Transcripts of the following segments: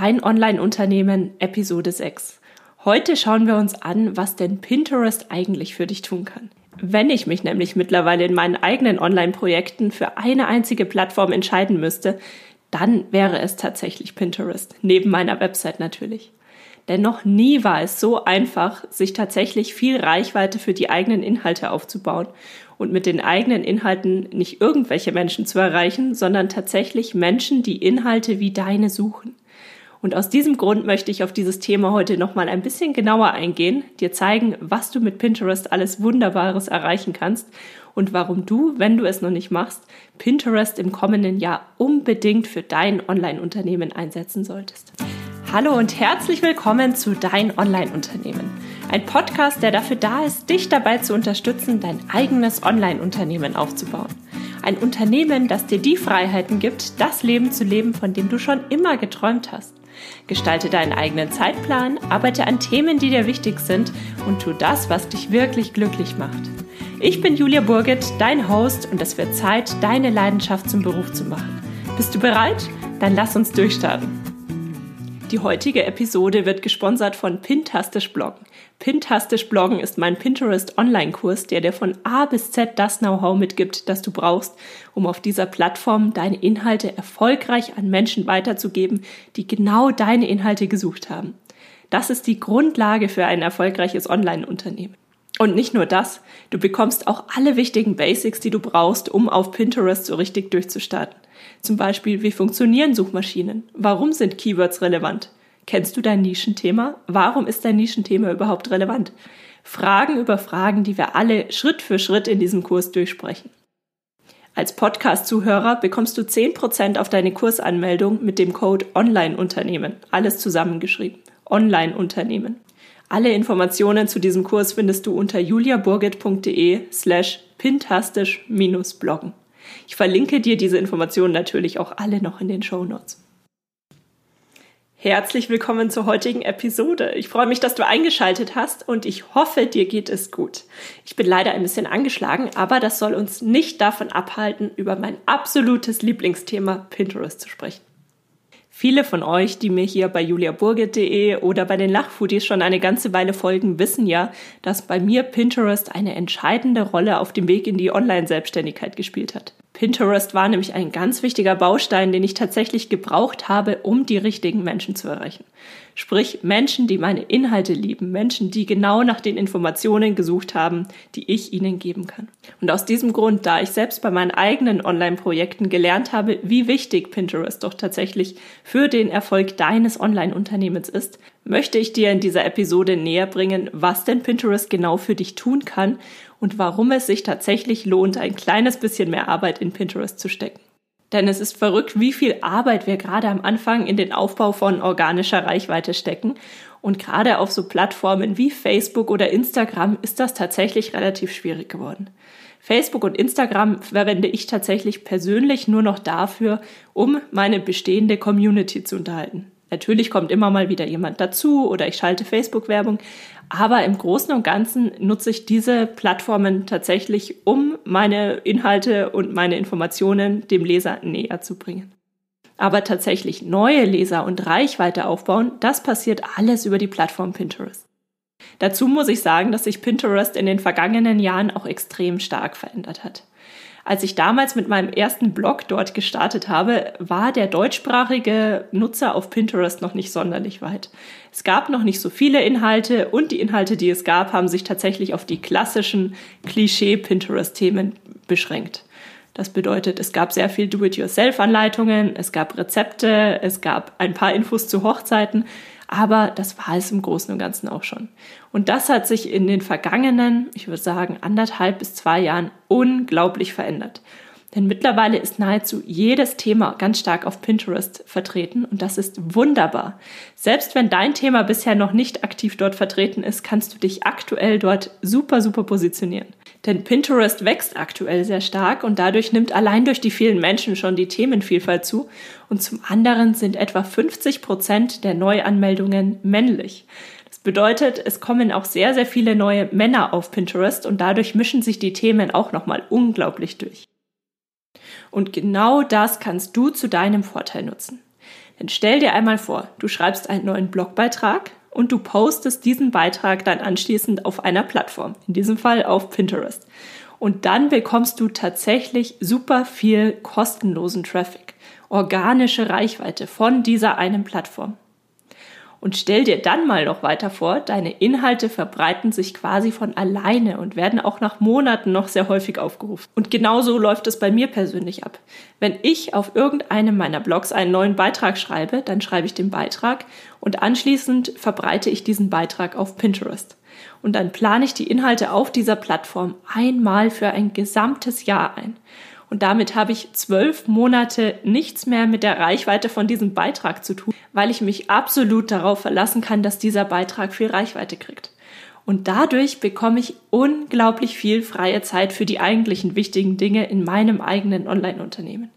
Dein Online-Unternehmen Episode 6. Heute schauen wir uns an, was denn Pinterest eigentlich für dich tun kann. Wenn ich mich nämlich mittlerweile in meinen eigenen Online-Projekten für eine einzige Plattform entscheiden müsste, dann wäre es tatsächlich Pinterest, neben meiner Website natürlich. Denn noch nie war es so einfach, sich tatsächlich viel Reichweite für die eigenen Inhalte aufzubauen und mit den eigenen Inhalten nicht irgendwelche Menschen zu erreichen, sondern tatsächlich Menschen, die Inhalte wie deine suchen. Und aus diesem Grund möchte ich auf dieses Thema heute nochmal ein bisschen genauer eingehen, dir zeigen, was du mit Pinterest alles Wunderbares erreichen kannst und warum du, wenn du es noch nicht machst, Pinterest im kommenden Jahr unbedingt für dein Online-Unternehmen einsetzen solltest. Hallo und herzlich willkommen zu Dein Online-Unternehmen. Ein Podcast, der dafür da ist, dich dabei zu unterstützen, dein eigenes Online-Unternehmen aufzubauen. Ein Unternehmen, das dir die Freiheiten gibt, das Leben zu leben, von dem du schon immer geträumt hast. Gestalte deinen eigenen Zeitplan, arbeite an Themen, die dir wichtig sind und tu das, was dich wirklich glücklich macht. Ich bin Julia Burget, dein Host und es wird Zeit, deine Leidenschaft zum Beruf zu machen. Bist du bereit? Dann lass uns durchstarten. Die heutige Episode wird gesponsert von Pintastisch Bloggen. Pintastisch Bloggen ist mein Pinterest Online-Kurs, der dir von A bis Z das Know-how mitgibt, das du brauchst, um auf dieser Plattform deine Inhalte erfolgreich an Menschen weiterzugeben, die genau deine Inhalte gesucht haben. Das ist die Grundlage für ein erfolgreiches Online-Unternehmen. Und nicht nur das, du bekommst auch alle wichtigen Basics, die du brauchst, um auf Pinterest so richtig durchzustarten. Zum Beispiel, wie funktionieren Suchmaschinen? Warum sind Keywords relevant? Kennst du dein Nischenthema? Warum ist dein Nischenthema überhaupt relevant? Fragen über Fragen, die wir alle Schritt für Schritt in diesem Kurs durchsprechen. Als Podcast-Zuhörer bekommst du 10% auf deine Kursanmeldung mit dem Code Online-Unternehmen. Alles zusammengeschrieben. Online-Unternehmen. Alle Informationen zu diesem Kurs findest du unter juliaburgit.de slash pintastisch-bloggen. Ich verlinke dir diese Informationen natürlich auch alle noch in den Show Notes. Herzlich willkommen zur heutigen Episode. Ich freue mich, dass du eingeschaltet hast und ich hoffe, dir geht es gut. Ich bin leider ein bisschen angeschlagen, aber das soll uns nicht davon abhalten, über mein absolutes Lieblingsthema Pinterest zu sprechen. Viele von euch, die mir hier bei juliaburgit.de oder bei den Lachfoodies schon eine ganze Weile folgen, wissen ja, dass bei mir Pinterest eine entscheidende Rolle auf dem Weg in die Online-Selbstständigkeit gespielt hat. Pinterest war nämlich ein ganz wichtiger Baustein, den ich tatsächlich gebraucht habe, um die richtigen Menschen zu erreichen. Sprich Menschen, die meine Inhalte lieben, Menschen, die genau nach den Informationen gesucht haben, die ich ihnen geben kann. Und aus diesem Grund, da ich selbst bei meinen eigenen Online-Projekten gelernt habe, wie wichtig Pinterest doch tatsächlich für den Erfolg deines Online-Unternehmens ist, möchte ich dir in dieser Episode näher bringen, was denn Pinterest genau für dich tun kann und warum es sich tatsächlich lohnt, ein kleines bisschen mehr Arbeit in Pinterest zu stecken. Denn es ist verrückt, wie viel Arbeit wir gerade am Anfang in den Aufbau von organischer Reichweite stecken. Und gerade auf so Plattformen wie Facebook oder Instagram ist das tatsächlich relativ schwierig geworden. Facebook und Instagram verwende ich tatsächlich persönlich nur noch dafür, um meine bestehende Community zu unterhalten. Natürlich kommt immer mal wieder jemand dazu oder ich schalte Facebook-Werbung, aber im Großen und Ganzen nutze ich diese Plattformen tatsächlich, um meine Inhalte und meine Informationen dem Leser näher zu bringen. Aber tatsächlich neue Leser und Reichweite aufbauen, das passiert alles über die Plattform Pinterest. Dazu muss ich sagen, dass sich Pinterest in den vergangenen Jahren auch extrem stark verändert hat. Als ich damals mit meinem ersten Blog dort gestartet habe, war der deutschsprachige Nutzer auf Pinterest noch nicht sonderlich weit. Es gab noch nicht so viele Inhalte und die Inhalte, die es gab, haben sich tatsächlich auf die klassischen Klischee-Pinterest-Themen beschränkt. Das bedeutet, es gab sehr viel Do-it-yourself-Anleitungen, es gab Rezepte, es gab ein paar Infos zu Hochzeiten, aber das war es im Großen und Ganzen auch schon. Und das hat sich in den vergangenen, ich würde sagen, anderthalb bis zwei Jahren unglaublich verändert. Denn mittlerweile ist nahezu jedes Thema ganz stark auf Pinterest vertreten und das ist wunderbar. Selbst wenn dein Thema bisher noch nicht aktiv dort vertreten ist, kannst du dich aktuell dort super, super positionieren. Denn Pinterest wächst aktuell sehr stark und dadurch nimmt allein durch die vielen Menschen schon die Themenvielfalt zu und zum anderen sind etwa 50 Prozent der Neuanmeldungen männlich. Das bedeutet, es kommen auch sehr, sehr viele neue Männer auf Pinterest und dadurch mischen sich die Themen auch nochmal unglaublich durch. Und genau das kannst du zu deinem Vorteil nutzen. Denn stell dir einmal vor, du schreibst einen neuen Blogbeitrag und du postest diesen Beitrag dann anschließend auf einer Plattform, in diesem Fall auf Pinterest. Und dann bekommst du tatsächlich super viel kostenlosen Traffic, organische Reichweite von dieser einen Plattform. Und stell dir dann mal noch weiter vor, deine Inhalte verbreiten sich quasi von alleine und werden auch nach Monaten noch sehr häufig aufgerufen. Und genauso läuft es bei mir persönlich ab. Wenn ich auf irgendeinem meiner Blogs einen neuen Beitrag schreibe, dann schreibe ich den Beitrag und anschließend verbreite ich diesen Beitrag auf Pinterest. Und dann plane ich die Inhalte auf dieser Plattform einmal für ein gesamtes Jahr ein. Und damit habe ich zwölf Monate nichts mehr mit der Reichweite von diesem Beitrag zu tun, weil ich mich absolut darauf verlassen kann, dass dieser Beitrag viel Reichweite kriegt. Und dadurch bekomme ich unglaublich viel freie Zeit für die eigentlichen wichtigen Dinge in meinem eigenen Online-Unternehmen.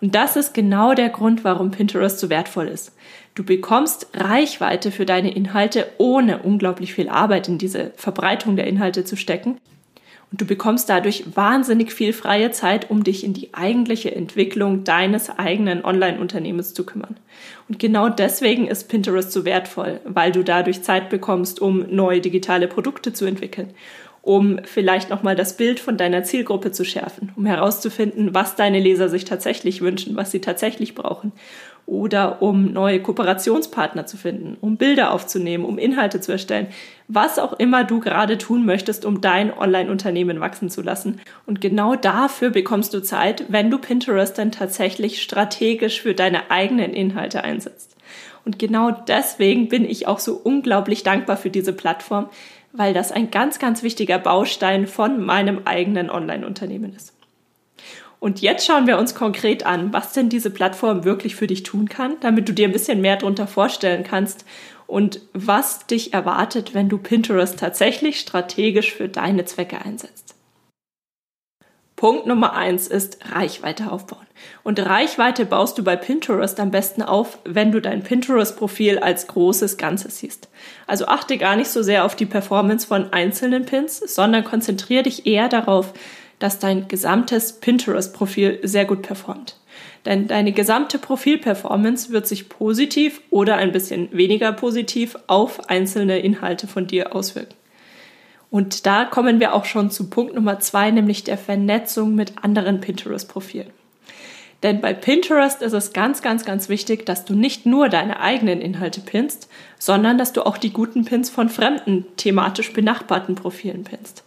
Und das ist genau der Grund, warum Pinterest so wertvoll ist. Du bekommst Reichweite für deine Inhalte, ohne unglaublich viel Arbeit in diese Verbreitung der Inhalte zu stecken. Und du bekommst dadurch wahnsinnig viel freie Zeit, um dich in die eigentliche Entwicklung deines eigenen Online-Unternehmens zu kümmern. Und genau deswegen ist Pinterest so wertvoll, weil du dadurch Zeit bekommst, um neue digitale Produkte zu entwickeln, um vielleicht nochmal das Bild von deiner Zielgruppe zu schärfen, um herauszufinden, was deine Leser sich tatsächlich wünschen, was sie tatsächlich brauchen oder um neue Kooperationspartner zu finden, um Bilder aufzunehmen, um Inhalte zu erstellen, was auch immer du gerade tun möchtest, um dein Online-Unternehmen wachsen zu lassen. Und genau dafür bekommst du Zeit, wenn du Pinterest dann tatsächlich strategisch für deine eigenen Inhalte einsetzt. Und genau deswegen bin ich auch so unglaublich dankbar für diese Plattform, weil das ein ganz, ganz wichtiger Baustein von meinem eigenen Online-Unternehmen ist. Und jetzt schauen wir uns konkret an, was denn diese Plattform wirklich für dich tun kann, damit du dir ein bisschen mehr darunter vorstellen kannst und was dich erwartet, wenn du Pinterest tatsächlich strategisch für deine Zwecke einsetzt. Punkt Nummer eins ist Reichweite aufbauen. Und Reichweite baust du bei Pinterest am besten auf, wenn du dein Pinterest-Profil als großes Ganzes siehst. Also achte gar nicht so sehr auf die Performance von einzelnen Pins, sondern konzentriere dich eher darauf, dass dein gesamtes Pinterest-Profil sehr gut performt. Denn deine gesamte Profilperformance wird sich positiv oder ein bisschen weniger positiv auf einzelne Inhalte von dir auswirken. Und da kommen wir auch schon zu Punkt Nummer zwei, nämlich der Vernetzung mit anderen Pinterest-Profilen. Denn bei Pinterest ist es ganz, ganz, ganz wichtig, dass du nicht nur deine eigenen Inhalte pinst, sondern dass du auch die guten Pins von fremden, thematisch benachbarten Profilen pinst.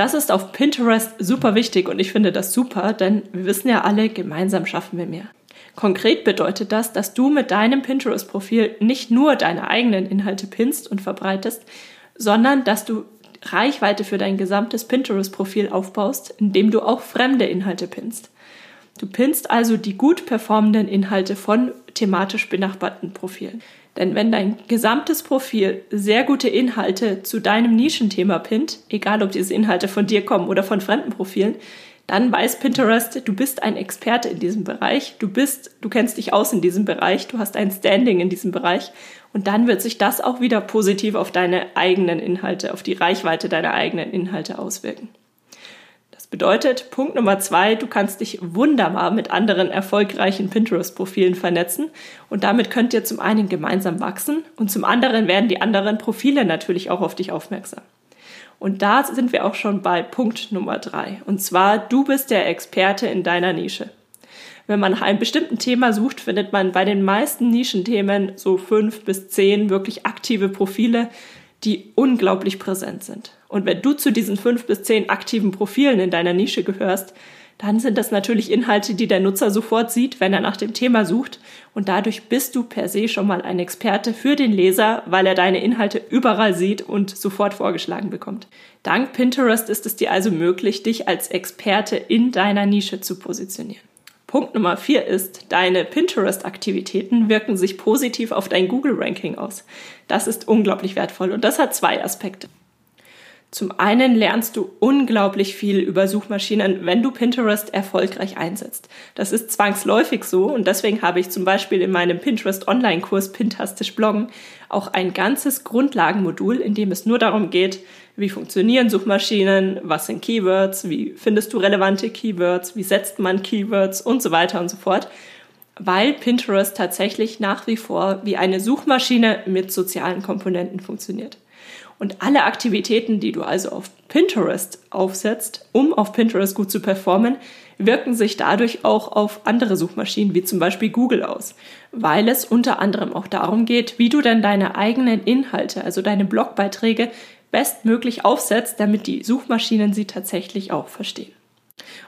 Das ist auf Pinterest super wichtig und ich finde das super, denn wir wissen ja alle, gemeinsam schaffen wir mehr. Konkret bedeutet das, dass du mit deinem Pinterest-Profil nicht nur deine eigenen Inhalte pinst und verbreitest, sondern dass du Reichweite für dein gesamtes Pinterest-Profil aufbaust, indem du auch fremde Inhalte pinst. Du pinst also die gut performenden Inhalte von thematisch benachbarten Profilen. Denn wenn dein gesamtes Profil sehr gute Inhalte zu deinem Nischenthema pinnt, egal ob diese Inhalte von dir kommen oder von fremden Profilen, dann weiß Pinterest, du bist ein Experte in diesem Bereich, du bist, du kennst dich aus in diesem Bereich, du hast ein Standing in diesem Bereich. Und dann wird sich das auch wieder positiv auf deine eigenen Inhalte, auf die Reichweite deiner eigenen Inhalte auswirken bedeutet, Punkt Nummer zwei, du kannst dich wunderbar mit anderen erfolgreichen Pinterest-Profilen vernetzen und damit könnt ihr zum einen gemeinsam wachsen und zum anderen werden die anderen Profile natürlich auch auf dich aufmerksam. Und da sind wir auch schon bei Punkt Nummer drei. Und zwar, du bist der Experte in deiner Nische. Wenn man nach einem bestimmten Thema sucht, findet man bei den meisten Nischenthemen so fünf bis zehn wirklich aktive Profile, die unglaublich präsent sind. Und wenn du zu diesen fünf bis zehn aktiven Profilen in deiner Nische gehörst, dann sind das natürlich Inhalte, die der Nutzer sofort sieht, wenn er nach dem Thema sucht. Und dadurch bist du per se schon mal ein Experte für den Leser, weil er deine Inhalte überall sieht und sofort vorgeschlagen bekommt. Dank Pinterest ist es dir also möglich, dich als Experte in deiner Nische zu positionieren. Punkt Nummer vier ist, deine Pinterest-Aktivitäten wirken sich positiv auf dein Google-Ranking aus. Das ist unglaublich wertvoll und das hat zwei Aspekte. Zum einen lernst du unglaublich viel über Suchmaschinen, wenn du Pinterest erfolgreich einsetzt. Das ist zwangsläufig so und deswegen habe ich zum Beispiel in meinem Pinterest Online-Kurs Pintastisch Bloggen auch ein ganzes Grundlagenmodul, in dem es nur darum geht, wie funktionieren Suchmaschinen, was sind Keywords, wie findest du relevante Keywords, wie setzt man Keywords und so weiter und so fort weil Pinterest tatsächlich nach wie vor wie eine Suchmaschine mit sozialen Komponenten funktioniert. Und alle Aktivitäten, die du also auf Pinterest aufsetzt, um auf Pinterest gut zu performen, wirken sich dadurch auch auf andere Suchmaschinen wie zum Beispiel Google aus, weil es unter anderem auch darum geht, wie du denn deine eigenen Inhalte, also deine Blogbeiträge, bestmöglich aufsetzt, damit die Suchmaschinen sie tatsächlich auch verstehen.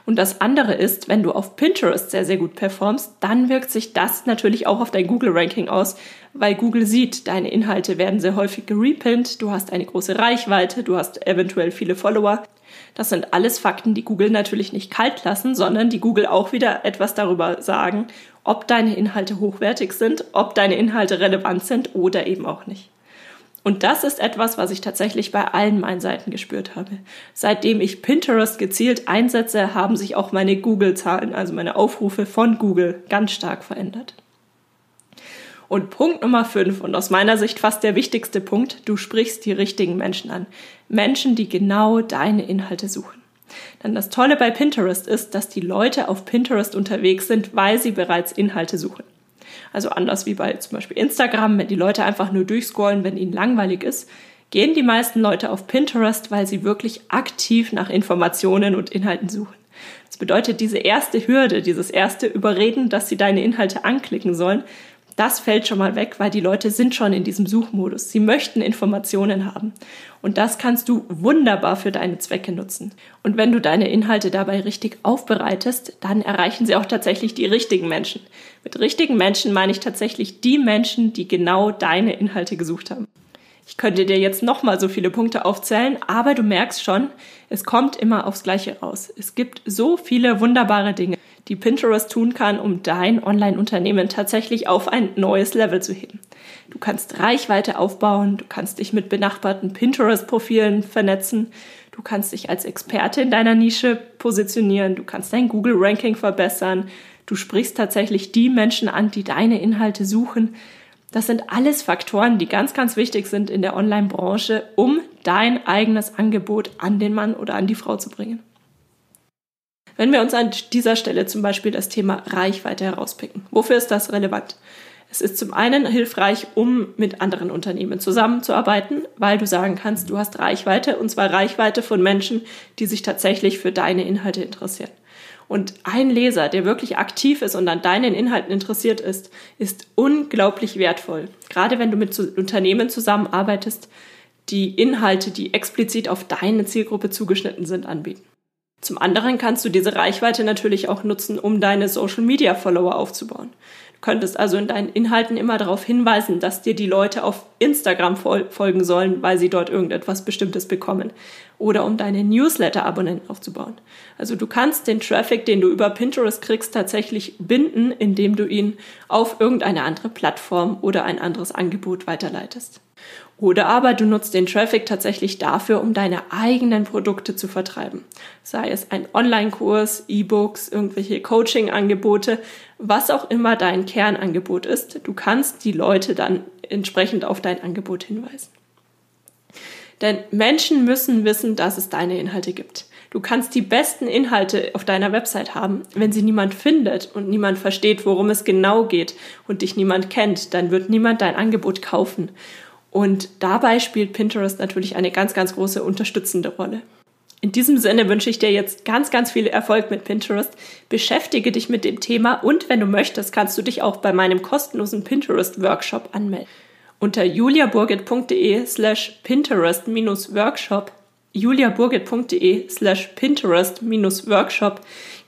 Und das andere ist, wenn du auf Pinterest sehr, sehr gut performst, dann wirkt sich das natürlich auch auf dein Google-Ranking aus, weil Google sieht, deine Inhalte werden sehr häufig gerepinnt, du hast eine große Reichweite, du hast eventuell viele Follower. Das sind alles Fakten, die Google natürlich nicht kalt lassen, sondern die Google auch wieder etwas darüber sagen, ob deine Inhalte hochwertig sind, ob deine Inhalte relevant sind oder eben auch nicht. Und das ist etwas, was ich tatsächlich bei allen meinen Seiten gespürt habe. Seitdem ich Pinterest gezielt einsetze, haben sich auch meine Google-Zahlen, also meine Aufrufe von Google, ganz stark verändert. Und Punkt Nummer 5 und aus meiner Sicht fast der wichtigste Punkt, du sprichst die richtigen Menschen an. Menschen, die genau deine Inhalte suchen. Denn das Tolle bei Pinterest ist, dass die Leute auf Pinterest unterwegs sind, weil sie bereits Inhalte suchen. Also anders wie bei zum Beispiel Instagram, wenn die Leute einfach nur durchscrollen, wenn ihnen langweilig ist, gehen die meisten Leute auf Pinterest, weil sie wirklich aktiv nach Informationen und Inhalten suchen. Das bedeutet, diese erste Hürde, dieses erste Überreden, dass sie deine Inhalte anklicken sollen, das fällt schon mal weg, weil die Leute sind schon in diesem Suchmodus. Sie möchten Informationen haben. Und das kannst du wunderbar für deine Zwecke nutzen. Und wenn du deine Inhalte dabei richtig aufbereitest, dann erreichen sie auch tatsächlich die richtigen Menschen. Mit richtigen Menschen meine ich tatsächlich die Menschen, die genau deine Inhalte gesucht haben. Ich könnte dir jetzt nochmal so viele Punkte aufzählen, aber du merkst schon, es kommt immer aufs Gleiche raus. Es gibt so viele wunderbare Dinge die Pinterest tun kann, um dein Online-Unternehmen tatsächlich auf ein neues Level zu heben. Du kannst Reichweite aufbauen, du kannst dich mit benachbarten Pinterest-Profilen vernetzen, du kannst dich als Experte in deiner Nische positionieren, du kannst dein Google-Ranking verbessern, du sprichst tatsächlich die Menschen an, die deine Inhalte suchen. Das sind alles Faktoren, die ganz, ganz wichtig sind in der Online-Branche, um dein eigenes Angebot an den Mann oder an die Frau zu bringen. Wenn wir uns an dieser Stelle zum Beispiel das Thema Reichweite herauspicken, wofür ist das relevant? Es ist zum einen hilfreich, um mit anderen Unternehmen zusammenzuarbeiten, weil du sagen kannst, du hast Reichweite und zwar Reichweite von Menschen, die sich tatsächlich für deine Inhalte interessieren. Und ein Leser, der wirklich aktiv ist und an deinen Inhalten interessiert ist, ist unglaublich wertvoll. Gerade wenn du mit Unternehmen zusammenarbeitest, die Inhalte, die explizit auf deine Zielgruppe zugeschnitten sind, anbieten. Zum anderen kannst du diese Reichweite natürlich auch nutzen, um deine Social Media Follower aufzubauen. Du könntest also in deinen Inhalten immer darauf hinweisen, dass dir die Leute auf Instagram folgen sollen, weil sie dort irgendetwas Bestimmtes bekommen. Oder um deine Newsletter-Abonnenten aufzubauen. Also du kannst den Traffic, den du über Pinterest kriegst, tatsächlich binden, indem du ihn auf irgendeine andere Plattform oder ein anderes Angebot weiterleitest. Oder aber du nutzt den Traffic tatsächlich dafür, um deine eigenen Produkte zu vertreiben. Sei es ein Online-Kurs, E-Books, irgendwelche Coaching-Angebote, was auch immer dein Kernangebot ist. Du kannst die Leute dann entsprechend auf dein Angebot hinweisen. Denn Menschen müssen wissen, dass es deine Inhalte gibt. Du kannst die besten Inhalte auf deiner Website haben. Wenn sie niemand findet und niemand versteht, worum es genau geht und dich niemand kennt, dann wird niemand dein Angebot kaufen. Und dabei spielt Pinterest natürlich eine ganz, ganz große unterstützende Rolle. In diesem Sinne wünsche ich dir jetzt ganz, ganz viel Erfolg mit Pinterest. Beschäftige dich mit dem Thema und wenn du möchtest, kannst du dich auch bei meinem kostenlosen Pinterest-Workshop anmelden. Unter juliaburgit.de slash Pinterest-Workshop juliaburgit.de slash Pinterest-Workshop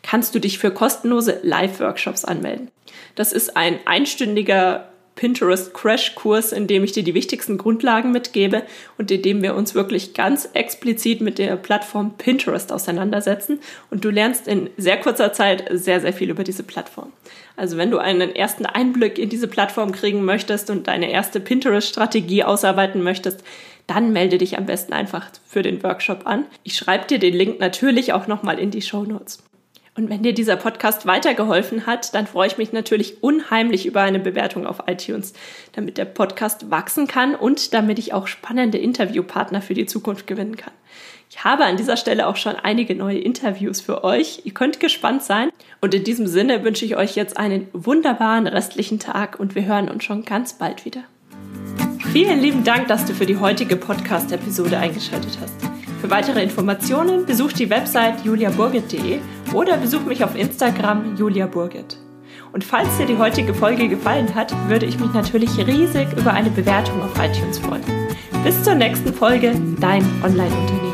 kannst du dich für kostenlose Live-Workshops anmelden. Das ist ein einstündiger Pinterest Crash Kurs, in dem ich dir die wichtigsten Grundlagen mitgebe und in dem wir uns wirklich ganz explizit mit der Plattform Pinterest auseinandersetzen und du lernst in sehr kurzer Zeit sehr, sehr viel über diese Plattform. Also wenn du einen ersten Einblick in diese Plattform kriegen möchtest und deine erste Pinterest-Strategie ausarbeiten möchtest, dann melde dich am besten einfach für den Workshop an. Ich schreibe dir den Link natürlich auch nochmal in die Show Notes. Und wenn dir dieser Podcast weitergeholfen hat, dann freue ich mich natürlich unheimlich über eine Bewertung auf iTunes, damit der Podcast wachsen kann und damit ich auch spannende Interviewpartner für die Zukunft gewinnen kann. Ich habe an dieser Stelle auch schon einige neue Interviews für euch. Ihr könnt gespannt sein. Und in diesem Sinne wünsche ich euch jetzt einen wunderbaren restlichen Tag und wir hören uns schon ganz bald wieder. Vielen lieben Dank, dass du für die heutige Podcast-Episode eingeschaltet hast. Für weitere Informationen besuch die Website juliaburgit.de oder besuch mich auf Instagram juliaburgit. Und falls dir die heutige Folge gefallen hat, würde ich mich natürlich riesig über eine Bewertung auf iTunes freuen. Bis zur nächsten Folge, dein Online-Unternehmen.